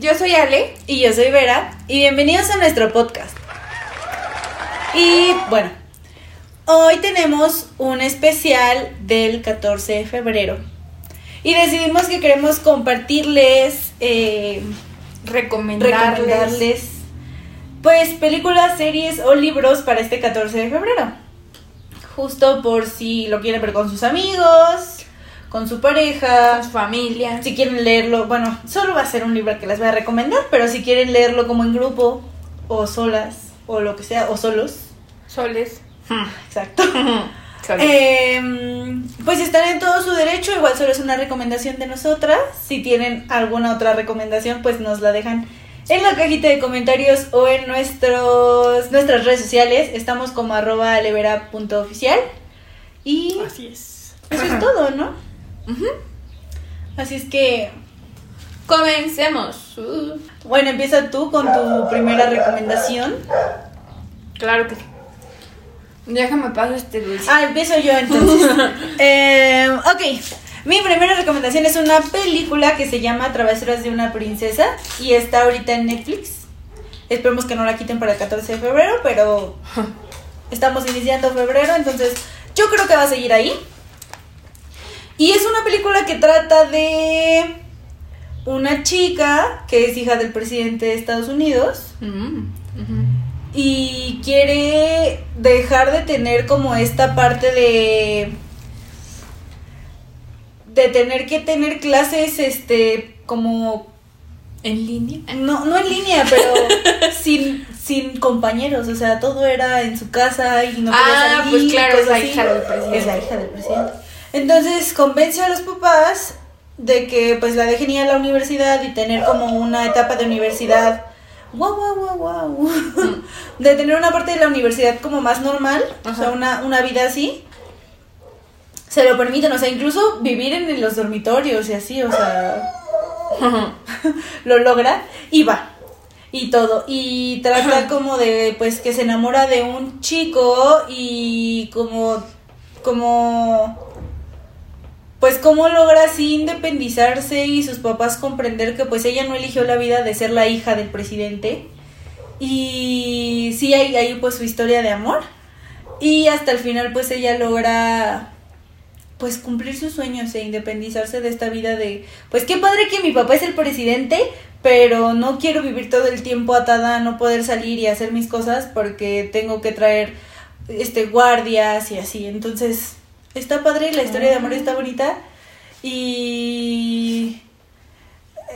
yo soy Ale. Y yo soy Vera. Y bienvenidos a nuestro podcast. Y bueno, hoy tenemos un especial del 14 de febrero. Y decidimos que queremos compartirles, eh, Recomendarles. recomendarles, pues películas, series o libros para este 14 de febrero. Justo por si lo quieren ver con sus amigos, con su pareja, Con su familia. si quieren leerlo, bueno, solo va a ser un libro que les voy a recomendar, pero si quieren leerlo como en grupo, o solas, o lo que sea, o solos. Soles. Exacto. Soles. Em, pues están en todo su derecho, igual solo es una recomendación de nosotras. Si tienen alguna otra recomendación, pues nos la dejan en la cajita de comentarios o en nuestros, nuestras redes sociales. Estamos como arroba alevera.oficial. Y Así es. eso es todo, ¿no? Así es que Comencemos. Uh, Bueno, empieza tú con tu primera recomendación. claro que sí. Déjame paso este dulce. Ah, empiezo yo entonces. Eh, ok, mi primera recomendación es una película que se llama Travesuras de una princesa y está ahorita en Netflix. Esperemos que no la quiten para el 14 de febrero, pero estamos iniciando febrero, entonces yo creo que va a seguir ahí. Y es una película que trata de una chica que es hija del presidente de Estados Unidos Mm, y quiere dejar de tener como esta parte de de tener que tener clases este como ¿En línea? no no en línea pero sin sin compañeros o sea todo era en su casa y no podía Ah, salir, pues claro, es cosas la así. hija del presidente. es la hija del presidente entonces convence a los papás de que pues la dejen ir a la universidad y tener como una etapa de universidad wow wow wow wow de tener una parte de la universidad como más normal o sea una, una vida así se lo permiten o sea incluso vivir en los dormitorios y así o sea lo logra y va y todo y trata como de pues que se enamora de un chico y como como pues cómo logra así independizarse y sus papás comprender que pues ella no eligió la vida de ser la hija del presidente y sí hay ahí pues su historia de amor. Y hasta el final pues ella logra pues cumplir sus sueños e independizarse de esta vida de pues qué padre que mi papá es el presidente pero no quiero vivir todo el tiempo atada a no poder salir y hacer mis cosas porque tengo que traer este guardias y así. Entonces está padre la historia de amor está bonita y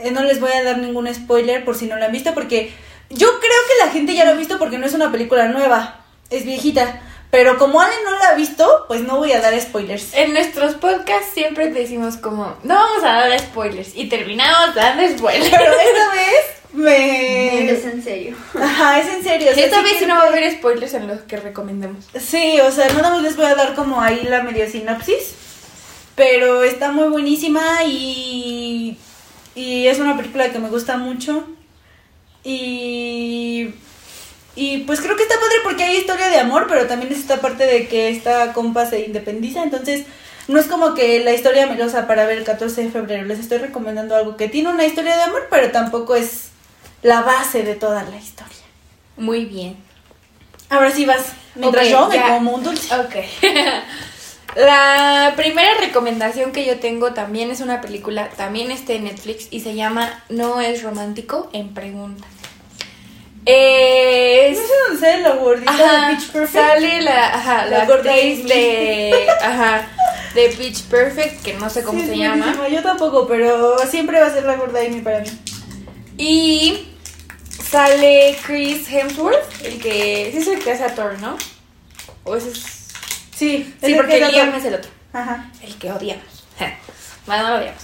eh, no les voy a dar ningún spoiler por si no la han visto porque yo creo que la gente ya lo ha visto porque no es una película nueva es viejita pero como Ale no la ha visto pues no voy a dar spoilers En nuestros podcasts siempre decimos como, no vamos a dar spoilers. Y terminamos dando spoilers. pero esta vez me Es en serio. Ajá, es en serio. o sea, Esta sí vez no va a que- haber spoilers en los que recomendemos. Sí, o sea, nada más les voy a dar como ahí la medio sinopsis. Pero está muy buenísima y, y es una película que me gusta mucho. Y, y pues creo que está padre porque hay historia de amor, pero también es esta parte de que esta compa se independiza. Entonces, no es como que la historia melosa para ver el 14 de febrero. Les estoy recomendando algo que tiene una historia de amor, pero tampoco es la base de toda la historia. Muy bien. Ahora sí vas. Mientras Ok, yo me ya. como un dulce. Ok. La primera recomendación que yo tengo también es una película, también está en Netflix y se llama No es romántico en Es... ¿No es donde sale la gordita Ajá, de Pitch Perfect? sale la, ajá, la, La actriz de, ajá, de Pitch Perfect, que no sé cómo Sí, se llama. Yo tampoco, pero siempre va a ser la gorda Amy para mí. Y sale Chris Hemsworth, el que... Sí es el que hace a Thor, ¿no? O ese es... Sí, Sí, el porque que Liam es el otro. Ajá. El que odiamos. Bueno, no lo odiamos.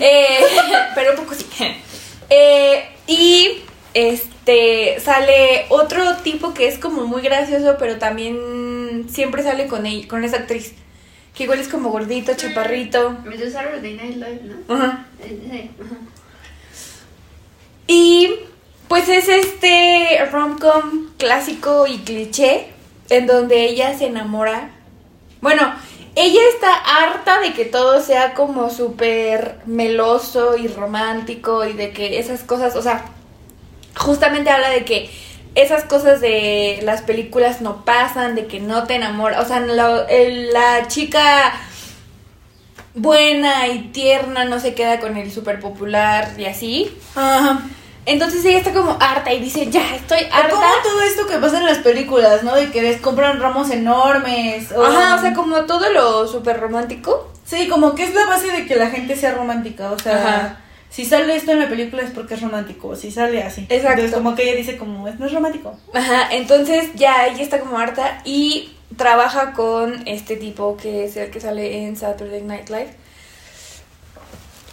Eh, pero un poco sí. Eh, y este sale otro tipo que es como muy gracioso, pero también siempre sale con ella, con esa actriz. Que igual es como gordito, chaparrito. Me dio Saturday Night Live, ¿no? Ajá. Eh, sí, ajá. Y pues es este rom-com clásico y cliché en donde ella se enamora. Bueno, ella está harta de que todo sea como súper meloso y romántico y de que esas cosas, o sea, justamente habla de que esas cosas de las películas no pasan, de que no te enamoras, o sea, la, chica buena y tierna no se queda con el súper popular y así. Ajá. Entonces ella está como harta y dice, ya, estoy harta. como todo esto que pasa en las películas, ¿no? De que les compran ramos enormes. O... Ajá, o sea, como todo lo súper romántico. Sí, como que es la base de que la gente sea romántica. O sea, Ajá. Si sale esto en la película es porque es romántico. Si sale así. Exacto. Entonces, como que ella dice, como, "Es- no es romántico. Ajá, entonces ya ella está como harta y trabaja con este tipo que es el que sale en Saturday Night Live.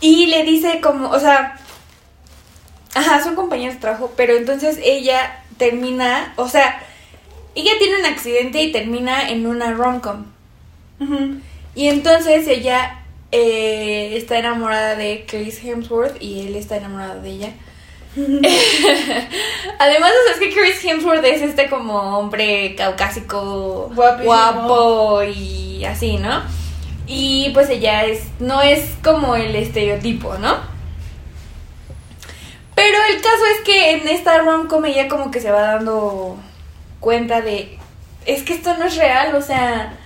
Y le dice como, o sea, ajá, son compañeros de trabajo, pero entonces ella termina, o sea, ella tiene un accidente y termina en una rom-com. Ujú. Y entonces ella eh, está enamorada de Chris Hemsworth y él está enamorado de ella. Además, o sea, es que Chris Hemsworth es este como hombre caucásico, Guapísimo. guapo y así, ¿no? Y pues ella es, no es como el estereotipo, ¿no? Pero el caso es que en esta rom-com ella como que se va dando cuenta de, es que esto no es real, o sea,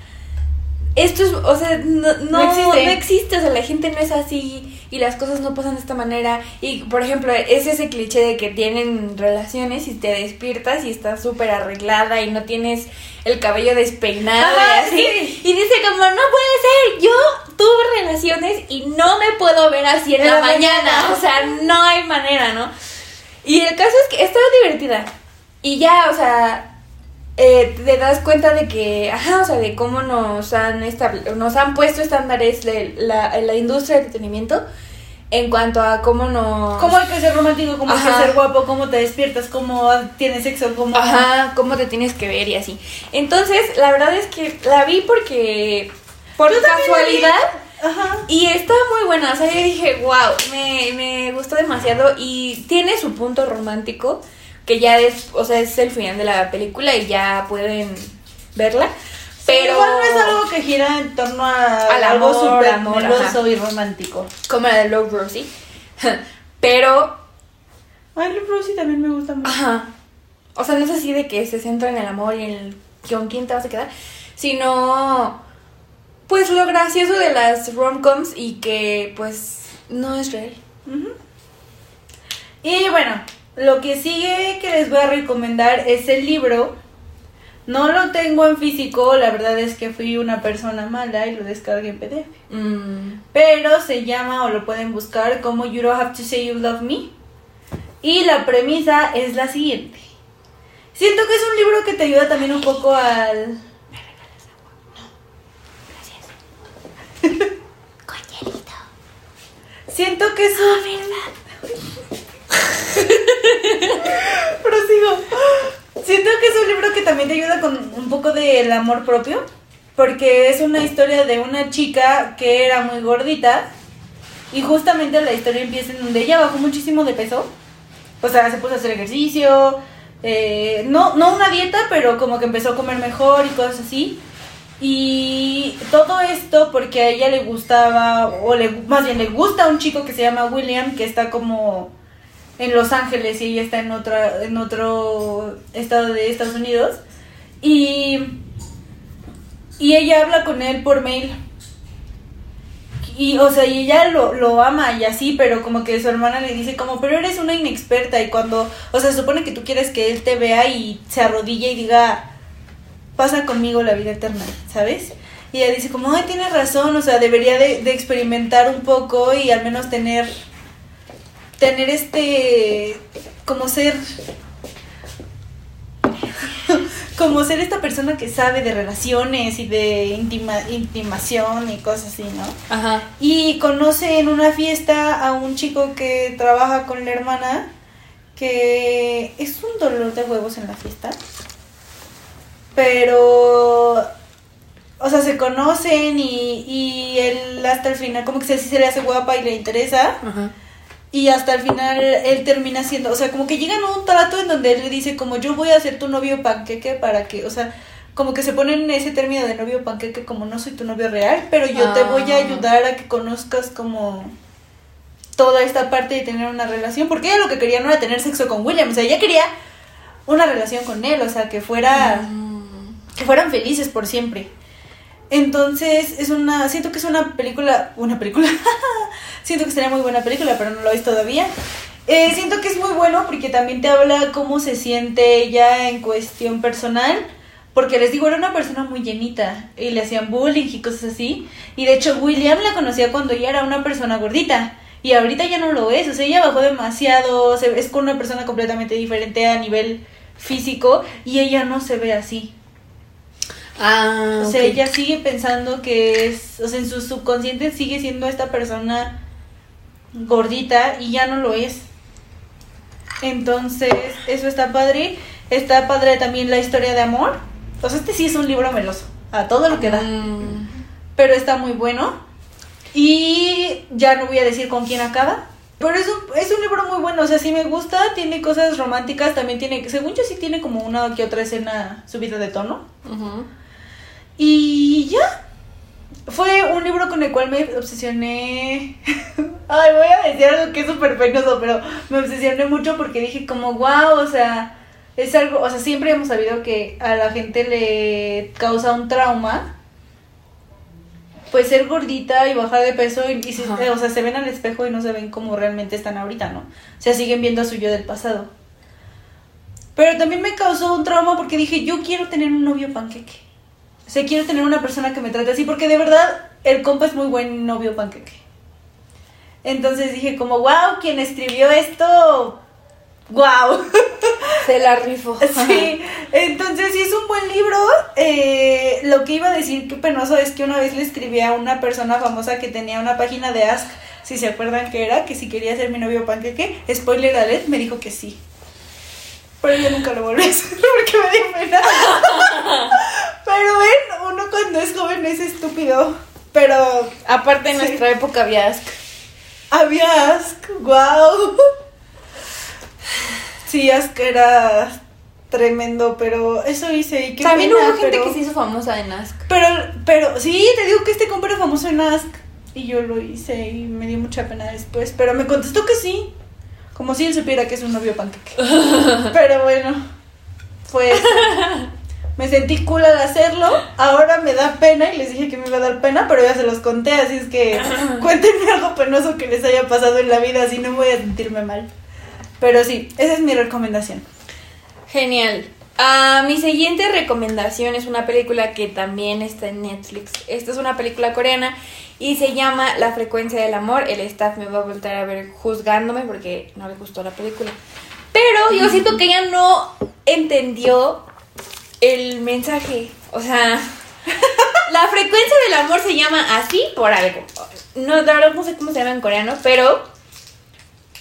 esto es, o sea, no, no, No existe. no existe, o sea, la gente no es así y las cosas no pasan de esta manera. Y, por ejemplo, es ese cliché de que tienen relaciones y te despiertas y estás súper arreglada y no tienes el cabello despeinado Ajá, y así. sí. Y dice como, no puede ser, yo tuve relaciones y no me puedo ver así en, En la, la mañana. mañana. O sea, no hay manera, ¿no? Y el caso es que estaba divertida. Y ya, o sea, eh, te das cuenta de que, ajá, o sea, de cómo nos han, nos han puesto estándares de la, en la industria del entretenimiento en cuanto a cómo nos... ¿Cómo hay que ser romántico? ¿Cómo hay que ser guapo? ¿Cómo te despiertas? ¿Cómo tienes sexo? ¿Cómo... Ajá, cómo te tienes que ver y así. Entonces, la verdad es que la vi porque, por Yo casualidad, Ajá. y está muy buena. O sea, yo dije, wow, me, me gustó demasiado y tiene su punto romántico, que ya es, o sea, es el final de la película y ya pueden verla. Pero... Igual no es algo que gira en torno a Al algo súper amor, meloso ajá. y romántico. como la de Love Rosie. Pero, Ay, Love Rosie también me gusta mucho. ajá. O sea, no es así de que se centra en el amor y en el con quién te vas a quedar, sino pues lo gracioso de las rom-coms y que pues no es real. Y bueno, lo que sigue que les voy a recomendar es el libro. No lo tengo en físico, la verdad es que fui una persona mala y lo descargué en PDF. Mm, Pero se llama o lo pueden buscar como You Don't Have to Say You Love Me. Y la premisa es la siguiente. Siento que es un libro que te ayuda también un poco al... Siento que es un... Prosigo. Siento que es un libro que también te ayuda con un poco del amor propio. Porque es una historia de una chica que era muy gordita. Y justamente la historia empieza en donde ella bajó muchísimo de peso. O sea, se puso a hacer ejercicio. eh, no, no una dieta, pero como que empezó a comer mejor y cosas así. Y todo esto porque a ella le gustaba, o le, más bien le gusta un chico que se llama William, que está como en Los Ángeles y ella está en, otra, en otro estado de Estados Unidos. Y, y ella habla con él por mail. Y, o sea, y ella lo, lo ama y así, pero como que su hermana le dice como, pero eres una inexperta y cuando, o sea, se supone que tú quieres que él te vea y se arrodille y diga, pasa conmigo la vida eterna, ¿sabes? Y ella dice como, ay, tienes razón, o sea, debería de, de experimentar un poco y al menos tener, tener este, como ser, como ser esta persona que sabe de relaciones y de intima, intimación y cosas así, ¿no? Ajá. Y conoce en una fiesta a un chico que trabaja con la hermana, que es un dolor de huevos en la fiesta. Pero, o sea, se conocen y, y él hasta el final como que se, se le hace guapa y le interesa. Ajá. Y hasta el final él termina siendo, o sea, como que llegan a un trato en donde él le dice como yo voy a ser tu novio panqueque para que, o sea, como que se ponen ese término de novio panqueque como no soy tu novio real, pero yo te voy a Ah. ayudar a que conozcas como toda esta parte de tener una relación, porque ella lo que quería no era tener sexo con William, o sea, ella quería una relación con él, o sea, que fuera Mm. que fueran felices por siempre. Entonces, es una siento que es una película, una película. siento que sería muy buena película, pero no lo es todavía. Eh, siento que es muy bueno porque también te habla cómo se siente ella en cuestión personal. Porque les digo, era una persona muy llenita y le hacían bullying y cosas así. Y de hecho, William la conocía cuando ella era una persona gordita. Y ahorita ya no lo es. O sea, ella bajó demasiado. es con una persona completamente diferente a nivel físico. Y ella no se ve así. Ah, O sea, ella sigue pensando que es, o sea, en su subconsciente sigue siendo esta persona gordita y ya no lo es. Entonces, eso está padre. Está padre también la historia de amor. O sea, este sí es un libro meloso, a todo lo que da. Mm. Pero está muy bueno. Y ya no voy a decir con quién acaba. Pero es un, es un libro muy bueno, o sea, sí me gusta, tiene cosas románticas, también tiene, según yo sí tiene como una que otra escena subida de tono. Y ya. Fue un libro con el cual me obsesioné. Ay, voy a decir algo que es súper penoso, pero me obsesioné mucho porque dije como, wow, o sea, es algo, o sea, siempre hemos sabido que a la gente le causa un trauma. Pues ser gordita y bajar de peso y, y se- Ajá. o sea, se ven al espejo y no se ven como realmente están ahorita, ¿no? O sea, siguen viendo a su yo del pasado. Pero también me causó un trauma porque dije, yo quiero tener un novio panqueque. O sea, quiero tener una persona que me trate así porque de verdad el compa es muy buen novio panqueque. Entonces dije como, wow, quien escribió esto, wow. Se la rifo. Sí, entonces sí es un buen libro. Eh, lo que iba a decir, qué penoso, es que una vez le escribí a una persona famosa que tenía una página de Ask, si se acuerdan que era, que si quería ser mi novio panqueque, spoiler alert, me dijo que sí. Pero yo nunca lo volví a hacer porque me dio pena. Pero ven, uno cuando es joven es estúpido. Pero Aparte en Sí. nuestra época había Ask. había Ask, wow. Sí, Ask era tremendo, pero eso hice y qué También pena, hubo gente pero- que se hizo famosa en Ask. Pero, pero, sí, te digo que este compa era famoso en Ask y yo lo hice y me dio mucha pena después, pero me contestó que sí, como si él supiera que es un novio panqueque. pero bueno, pues me sentí cool al hacerlo, ahora me da pena y les dije que me iba a dar pena, pero ya se los conté, así es que cuéntenme algo penoso que les haya pasado en la vida, así no voy a sentirme mal. Pero sí, esa es mi recomendación. Genial. Ah, mi siguiente recomendación es una película que también está en Netflix. Esta es una película coreana y se llama La frecuencia del amor. El staff me va a volver a ver juzgándome porque no le gustó la película. Pero yo siento que ella no entendió el mensaje. O sea, la frecuencia del amor se llama así por algo. No, la verdad no sé cómo se llama en coreano, pero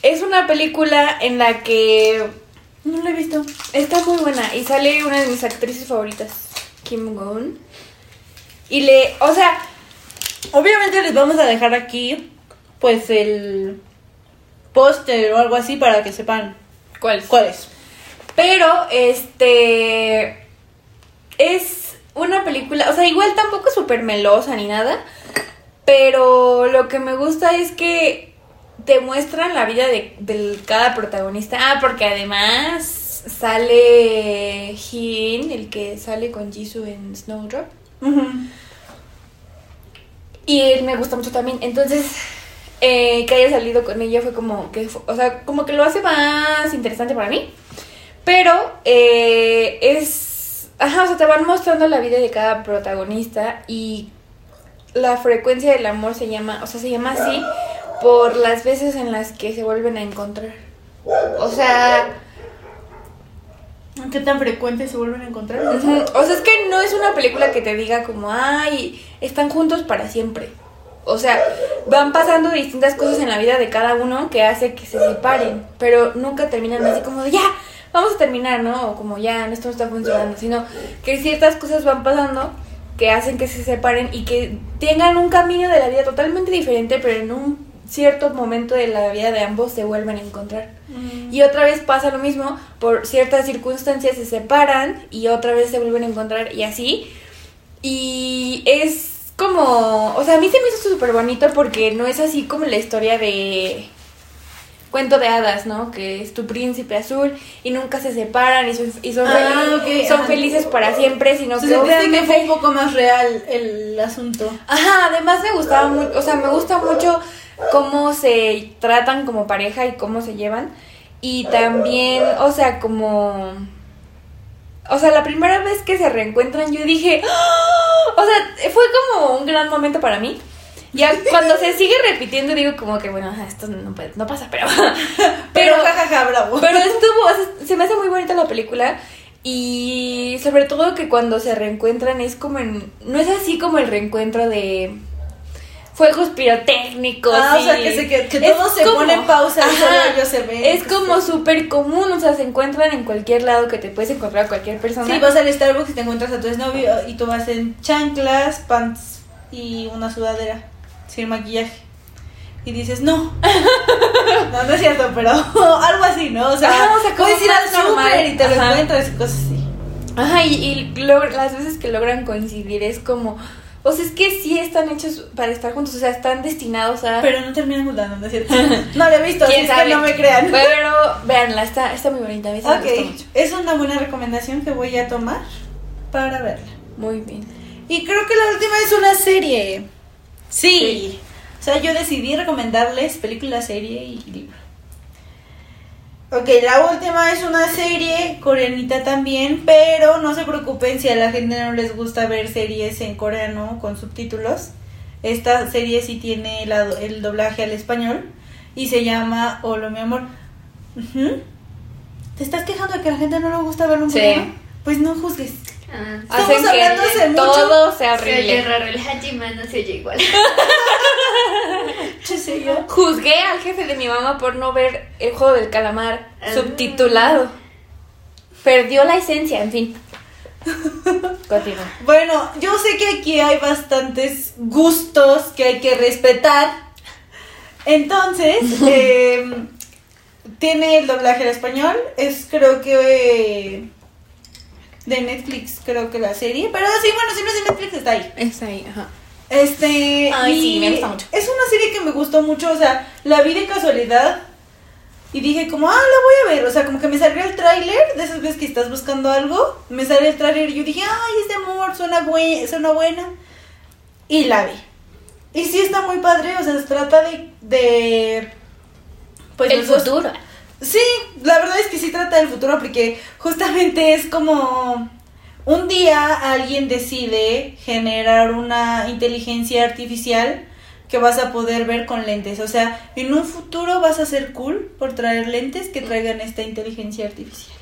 es una película en la que No lo he visto. Está muy buena y sale una de mis actrices favoritas, Kim Gon. Y le, o sea, Obviamente les vamos a dejar aquí, pues, el póster o algo así para que sepan ¿cuál? cuál es. Pero, este, es una película, o sea, igual tampoco es súper melosa ni nada, pero lo que me gusta es que te muestran la vida de, de cada protagonista. Ah, porque además sale Hin, el que sale con Jisoo en Snowdrop. Y él me gusta mucho también. Entonces, eh, que haya salido con ella fue como que, o sea, como que lo hace más interesante para mí. Pero eh, es, ajá, o sea, te van mostrando la vida de cada protagonista y la frecuencia del amor se llama, o sea, se llama así por las veces en las que se vuelven a encontrar. O sea, ¿Qué tan frecuente se vuelven a encontrar? O sea, es que no es una película que te diga como, ay, están juntos para siempre. O sea, van pasando distintas cosas en la vida de cada uno que hace que se separen, pero nunca terminan así como de, ya, vamos a terminar, ¿no? O como ya, esto no está funcionando, sino que ciertas cosas van pasando que hacen que se separen y que tengan un camino de la vida totalmente diferente, pero en un cierto momento de la vida de ambos se vuelven a encontrar. Mm. Y otra vez pasa lo mismo, por ciertas circunstancias se separan y otra vez se vuelven a encontrar y así. Y es como, o sea, a mí se me hizo súper bonito porque no es así como la historia de cuento de hadas, ¿no? Que es tu príncipe azul y nunca se separan y son, y son, Ah, felices, son para siempre, sino que sentiste que obviamente... fue un poco más real el asunto. Ajá, además me gustaba mucho, o sea, me gusta mucho cómo se tratan como pareja y cómo se llevan. Y también, o sea, como... O sea, la primera vez que se reencuentran yo dije, ¡Ah! o sea, fue como un gran momento para mí. Ya cuando se sigue repitiendo digo como que, bueno, esto no, puede- no pasa, pero... Pero jajaja, bravo. Pero estuvo, o sea, se me hace muy bonita la película y sobre todo que cuando se reencuentran es como en, no es así como el reencuentro de fuegos pirotécnicos. Ah, o sea, que, se, que, que todo se como- pone en pausa y solo ellos se ven. Es como súper común, o sea, se encuentran en cualquier lado que te puedes encontrar a cualquier persona. Sí, vas al Starbucks y te encuentras a tu exnovio y tú vas en chanclas, pants y una sudadera sin maquillaje. Y dices, no. no, no es cierto, pero algo así, ¿no? O sea, Ajá, o sea, puedes ir al súper y te lo Ajá. encuentras y cosas así. Ajá, y, y las veces que logran coincidir es como, o sea, es que sí están hechos para estar juntos, o sea, están destinados a... Pero no terminan juntando, ¿no es cierto? No lo he visto, así ¿Quién es que sabe? no me crean. Pero véanla, está, está muy bonita, a mí sí me gustó mucho. es una buena recomendación que voy a tomar para verla. Muy bien. Y creo que la última es una serie. Sí. O sea, yo decidí recomendarles película, serie y libro. Ok, la última es una serie coreanita también, pero no se preocupen si a la gente no les gusta ver series en coreano con subtítulos. Esta serie sí tiene la- el doblaje al español y se llama Hola mi amor. ¿Te estás quejando de que a la gente no le gusta en Sí. coreano? Pues no juzgues. Ah, Estamos Hacen que mucho. todo sea se oye horrible. raro, el Hajima no se oye igual. Yo. Juzgué al jefe de mi mamá por no ver el juego del calamar Ah. subtitulado. Perdió la esencia, en fin. Continúa. Bueno, yo sé que aquí hay bastantes gustos que hay que respetar. Entonces, eh, tiene el doblaje al español. Es creo que eh, de Netflix, creo que la serie. Pero sí, bueno, si no es de Netflix, está ahí. Está ahí, ajá. Este. Ay, sí, me gusta mucho. Es una serie que me gustó mucho. O sea, la vi de casualidad. Y dije como, ah, la voy a ver. O sea, como que me salió el tráiler. De esas veces que estás buscando algo. Me salió el tráiler y yo dije, ay, este amor suena, buen, suena buena. Y la vi. Y sí está muy padre. O sea, se trata de... de pues el los dos- futuro. Sí, la verdad del futuro porque justamente es como un día alguien decide generar una inteligencia artificial que vas a poder ver con lentes. O sea, en un futuro vas a ser cool por traer lentes que traigan esta inteligencia artificial.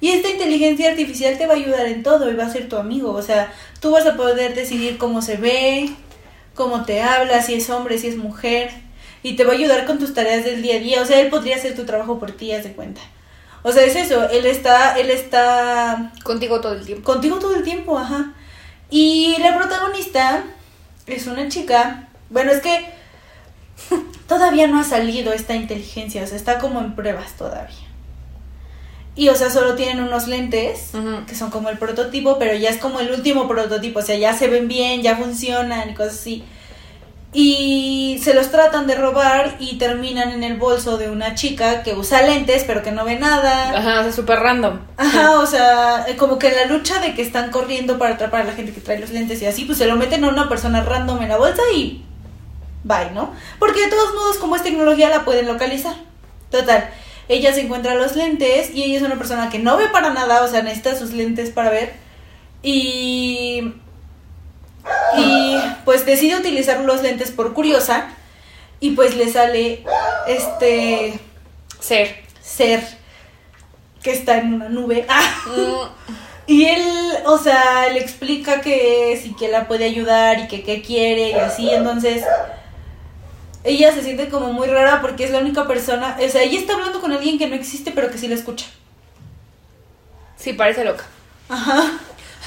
Y esta inteligencia artificial te va a ayudar en todo y va a ser tu amigo. O sea, tú vas a poder decidir cómo se ve, cómo te habla, si es hombre, si es mujer. Y te va a ayudar con tus tareas del día a día. O sea, él podría hacer tu trabajo por ti, haz de cuenta. O sea, es eso. Él está, él está Contigo todo el tiempo. contigo todo el tiempo, ajá. Y la protagonista es una chica. Bueno, es que todavía no ha salido esta inteligencia, o sea, está como en pruebas todavía. Y, o sea, solo tienen unos lentes que son como el prototipo, pero ya es como el último prototipo, o sea, ya se ven bien, ya funcionan y cosas así. Y se los tratan de robar y terminan en el bolso de una chica que usa lentes, pero que no ve nada. Ajá, o sea, súper random. Ajá, o sea, eh, como que la lucha de que están corriendo para atrapar a la gente que trae los lentes y así, pues se lo meten a una persona random en la bolsa y bye, ¿no? Porque de todos modos, como es tecnología, la pueden localizar. Total, ella se encuentra los lentes y ella es una persona que no ve para nada, o sea, necesita sus lentes para ver. Y. Y pues decide utilizar los lentes por curiosa y pues le sale este Ser. ser que está en una nube. ¡Ah! Mm, Y él, o sea, le explica que es y que la puede ayudar y que qué quiere y así, entonces ella se siente como muy rara porque es la única persona, o sea, ella está hablando con alguien que no existe pero que sí la escucha. Sí, parece loca. Ajá.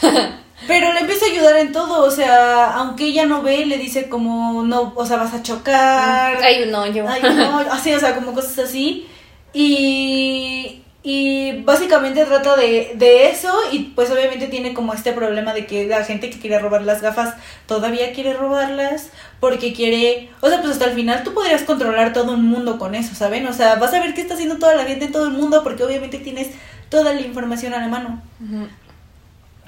Pero le empieza a ayudar en todo, o sea, aunque ella no ve, le dice como, no, o sea, vas a chocar. Hay un hoyo. Ay, no, así, o sea, como cosas así. Y, y básicamente trata de, de eso y pues obviamente tiene como este problema de que la gente que quiere robar las gafas todavía quiere robarlas porque quiere, o sea, pues hasta el final tú podrías controlar todo un mundo con eso, ¿saben? O sea, vas a ver qué está haciendo toda la gente en todo el mundo porque obviamente tienes toda la información a la mano. Ujú.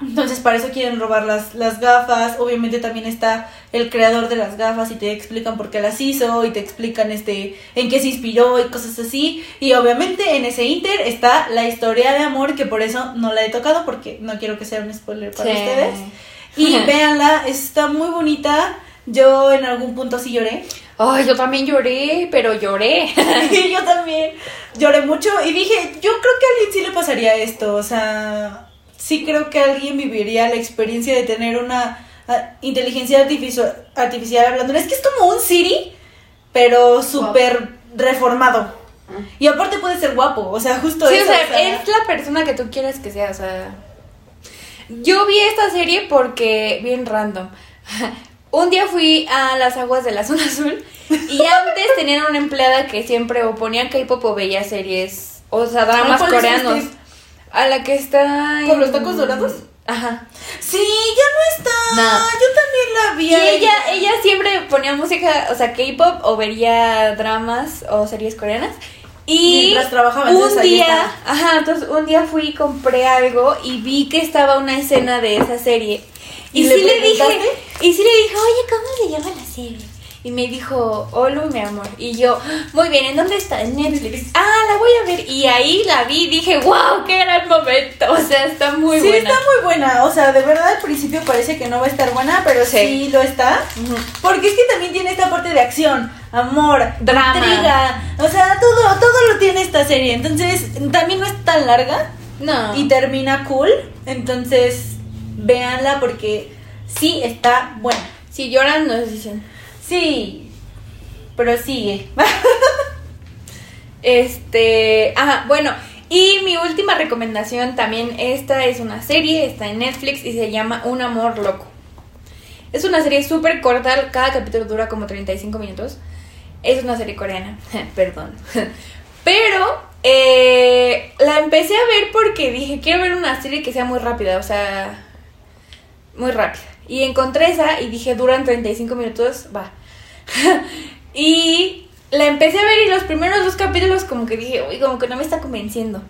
Entonces para eso quieren robar las, las gafas. Obviamente también está el creador de las gafas y te explican por qué las hizo y te explican este en qué se inspiró y cosas así. Y obviamente en ese inter está la historia de amor que por eso no la he tocado porque no quiero que sea un spoiler para Sí. ustedes. Y véanla, está muy bonita. Yo en algún punto sí lloré. Ay, yo también lloré, pero lloré. Yo también lloré mucho y dije, yo creo que a alguien sí le pasaría esto, o sea, sí creo que alguien viviría la experiencia de tener una ah, inteligencia artificial, artificial hablando. Es que es como un Siri, pero súper reformado. Y aparte puede ser guapo, o sea, justo Sí, eso. o sea, o sea, es la persona que tú quieras que sea, o sea. Yo vi esta serie porque, bien random. Un día fui a las aguas de la zona azul y antes tenían una empleada que siempre o ponía K-pop o veía series, o sea, dramas ¿cuál es coreanos. A la que está. ¿Con en- los tacos dorados? Ajá. Sí, ya no está. No. Yo también la vi. Y ahí. ella, ella siempre ponía música, o sea, K-pop o vería dramas o series coreanas. Y Mientras trabajaba, un entonces día, ajá, entonces un día fui y compré algo y vi que estaba una escena de esa serie. Y, ¿Y le sí le dije, y sí le dije, oye, ¿cómo se llama la serie? Y me dijo, Olu, mi amor. Y yo, muy bien, ¿en dónde está? En Netflix. Ah, la voy a ver. Y ahí la vi y dije, wow, qué gran momento. O sea, está muy sí, buena. está muy buena. O sea, de verdad al principio parece que no va a estar buena, pero sí, Sí. lo está. Porque es que también tiene esta parte de acción, amor, Drama. intriga. O sea, todo, todo lo tiene esta serie. Entonces, también no es tan larga No. y termina cool. Entonces, véanla porque sí está buena. Si lloran, nos dicen. Sí, pero sigue. Este, ajá, bueno, y mi última recomendación también, esta es una serie, está en Netflix y se llama Un amor loco. Es una serie súper corta, cada capítulo dura como 35 minutos. Es una serie coreana, perdón. Pero eh, la empecé a ver porque dije, quiero ver una serie que sea muy rápida, o sea, muy rápida. Y encontré esa y dije, duran 35 minutos, va. y la empecé a ver y los primeros dos capítulos como que dije, uy, como que no me está convenciendo.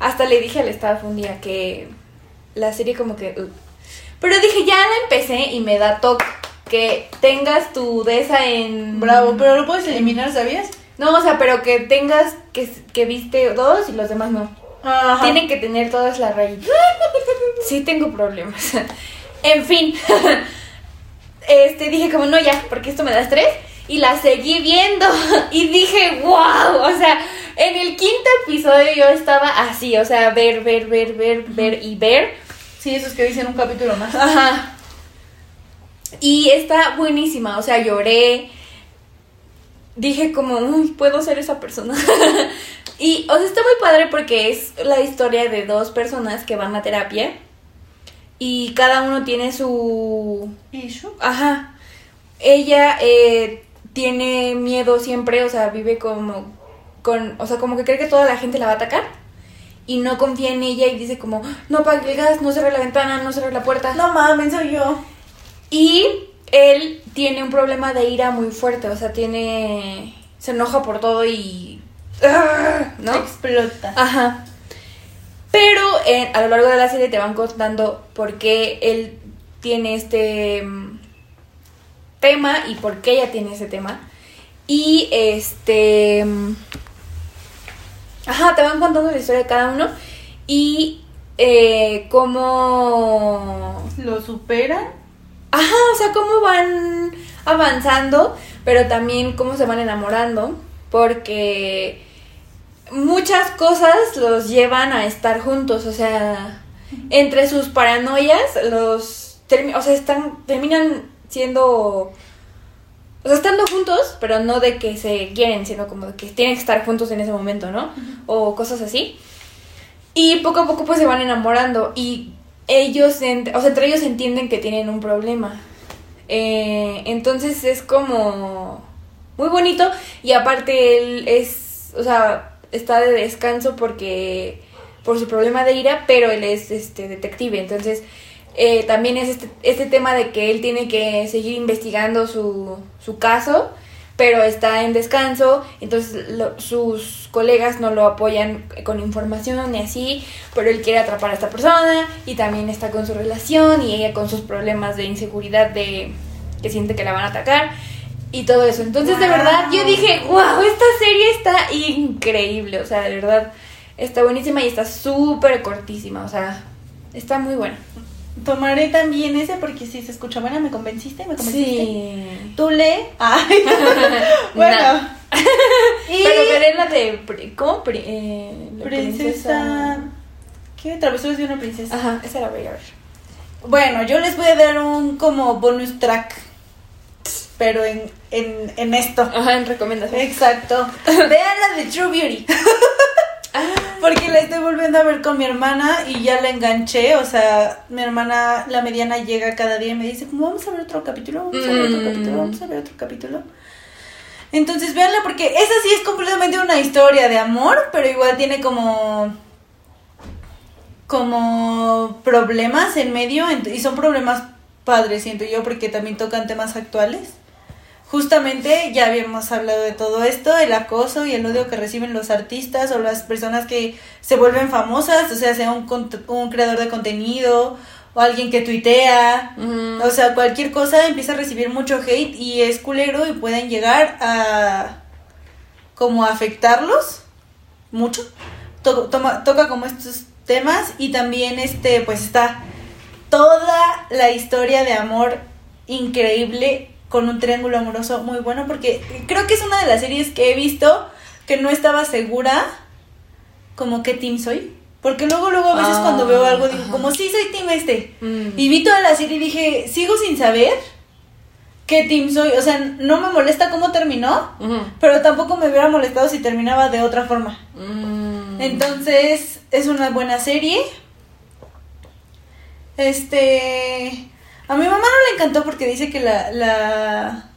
Hasta le dije al staff un día que la serie como que... uh. Pero dije, ya la empecé y me da toque que tengas tu de esa en... Bravo, pero lo puedes eliminar, ¿sabías? No, o sea, pero que tengas que, que viste dos y los demás no. Ajá. Tienen que tener todas las rayitas. Sí tengo problemas. En fin. Este, dije como, no, ya, porque esto me da estrés. Y la seguí viendo. Y dije, wow. O sea, en el quinto episodio yo estaba así. O sea, ver, ver, ver, ver, ver y ver. Sí, esos que dicen un capítulo más. Ajá. Y está buenísima. O sea, lloré. Dije como, uy, puedo ser esa persona. y, o sea, está muy padre porque es la historia de dos personas que van a terapia. Y cada uno tiene su... ¿Issue? Ajá. Ella eh, tiene miedo siempre, o sea, vive como con, o sea, como que cree que toda la gente la va a atacar y no confía en ella y dice como, no apague el gas, no cerre la ventana, no cerre la puerta. No mames, soy yo. Y él tiene un problema de ira muy fuerte, o sea, tiene, se enoja por todo y, ¡ah! ¿no? Explota. Ajá. Pero eh, a lo largo de la serie te van contando por qué él tiene este mm, tema y por qué ella tiene ese tema. Y este... mm, Ajá, te van contando la historia de cada uno y eh, cómo... ¿Lo superan? Ajá, o sea, cómo van avanzando, pero también cómo se van enamorando, porque muchas cosas los llevan a estar juntos, o sea, entre sus paranoias, los o sea, están terminan siendo o sea, estando juntos, pero no de que se quieren, sino como de que tienen que estar juntos en ese momento, ¿no? O cosas así. Y poco a poco pues se van enamorando y ellos, o sea, entre ellos entienden que tienen un problema. Eh, entonces es como muy bonito y aparte él es, o sea, está de descanso porque por su problema de ira, pero él es este detective, entonces eh, también es este, este tema de que él tiene que seguir investigando su, su caso, pero está en descanso, entonces lo- sus colegas no lo apoyan con información y así, pero él quiere atrapar a esta persona y también está con su relación y ella con sus problemas de inseguridad de que siente que la van a atacar y todo eso. Entonces, de verdad, yo dije, wow, esta serie está increíble, o sea, de verdad, está buenísima y está súper cortísima, o sea, está muy buena. Tomaré también ese porque si se escucha buena, me convenciste, me convenciste. Sí. ¿Tú lee? Ay. bueno. Y Pero veré la de, ¿cómo? Eh, la princesa... ¿Qué? Travesuras de una princesa. Ajá, esa la voy a ver. Bueno, yo les voy a dar un como bonus track. Pero en, en, en esto. Ajá, en recomendación. Exacto. Vean la de True Beauty. Ah, Porque la estoy volviendo a ver con mi hermana y ya la enganché. O sea, mi hermana, la mediana, llega cada día y me dice, como vamos a ver otro capítulo, vamos a ver otro Mm. capítulo, vamos a ver otro capítulo. Entonces véanla porque esa sí es completamente una historia de amor, pero igual tiene como como problemas en medio y son problemas padres, siento yo, porque también tocan temas actuales. Justamente ya habíamos hablado de todo esto, el acoso y el odio que reciben los artistas o las personas que se vuelven famosas, o sea, sea un, un creador de contenido o alguien que tuitea, o sea, cualquier cosa empieza a recibir mucho hate y es culero y pueden llegar a como afectarlos mucho. To- toma- toca como estos temas y también este pues está toda la historia de amor increíble con un triángulo amoroso muy bueno porque creo que es una de las series que he visto que no estaba segura como qué team soy. Porque luego, luego a veces Ah, cuando veo algo digo, ajá. como sí soy team este. Mm. Y vi toda la serie y dije, sigo sin saber qué team soy. O sea, no me molesta cómo terminó, pero tampoco me hubiera molestado si terminaba de otra forma. Mm. Entonces, es una buena serie. Este. A mi mamá no le encantó porque dice que la, la.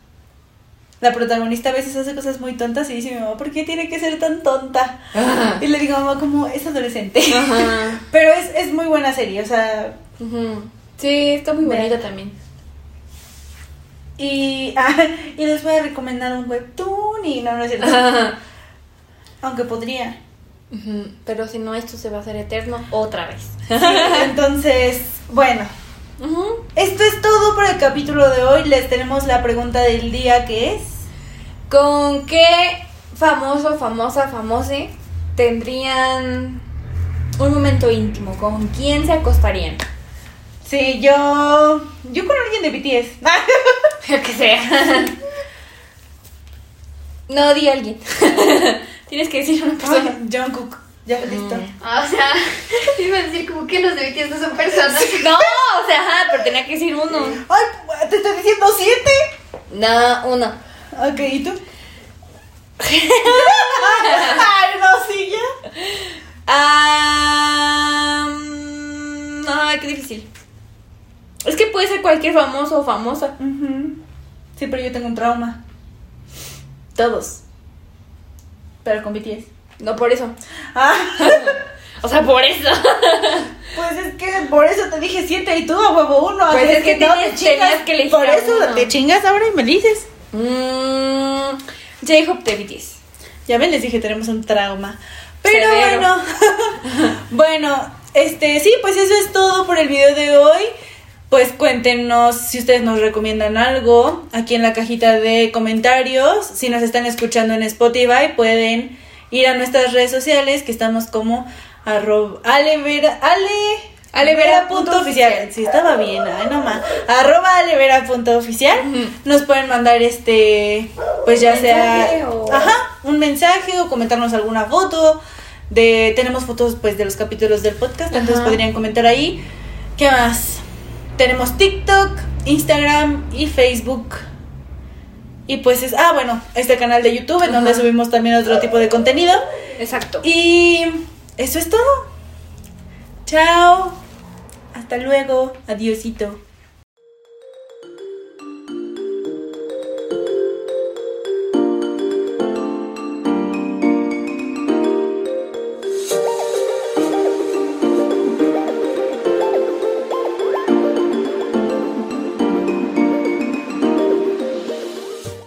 La protagonista a veces hace cosas muy tontas y dice mi mamá, ¿por qué tiene que ser tan tonta? Ajá. Y le digo, mamá, como es adolescente. Ajá. Pero es, es muy buena serie, o sea. Sí, está muy bonita también. Y, ah, y les voy a recomendar un webtoon y no, no es cierto. Aunque podría. Pero si no, esto se va a hacer eterno otra vez. Sí, entonces, bueno. Esto es todo por el capítulo de hoy. Les tenemos la pregunta del día que es. ¿Con qué famoso, famosa, famose tendrían un momento íntimo? ¿Con quién se acostarían? Sí, yo. Yo con alguien de BTS. Yo que sea. No, di a alguien. Tienes que decir una persona. Ay, Jungkook. Ya, listo. Mm. Ah, o sea, iba a decir como que los de BTS no son personas. No, o sea, ajá, pero tenía que decir uno. Ay, te estoy diciendo siete. No, uno. Ok, ¿y tú? Ay, ya. Ah, ay, qué difícil. Es que puede ser cualquier famoso o famosa. Sí, pero yo tengo un trauma. Todos. Pero con BTS. No por eso. Ah, O sea, por eso. pues es que por eso te dije siete y tú a huevo uno. Pues es que no tenías- te chingas. que elegir Por eso uno. te chingas ahora y me dices. Mm, J-Hope BTS. Ya ven, les dije, tenemos un trauma. Pero Severo. bueno, bueno, este, sí, pues eso es todo por el video de hoy. Pues cuéntenos si ustedes nos recomiendan algo aquí en la cajita de comentarios. Si nos están escuchando en Spotify, pueden ir a nuestras redes sociales, que estamos como arroba alevera, ale, alevera.oficial. Si estaba bien, ay, no más. Arroba alevera.oficial. Ujú. Nos pueden mandar este, pues ya sea, o- ajá, un mensaje o comentarnos alguna foto. De, tenemos fotos pues de los capítulos del podcast, entonces podrían comentar ahí. ¿Qué más? Tenemos TikTok, Instagram y Facebook. Y pues es, ah, bueno, este canal de YouTube en donde subimos también otro tipo de contenido. Exacto. Y eso es todo. Chao. Hasta luego. Adiosito.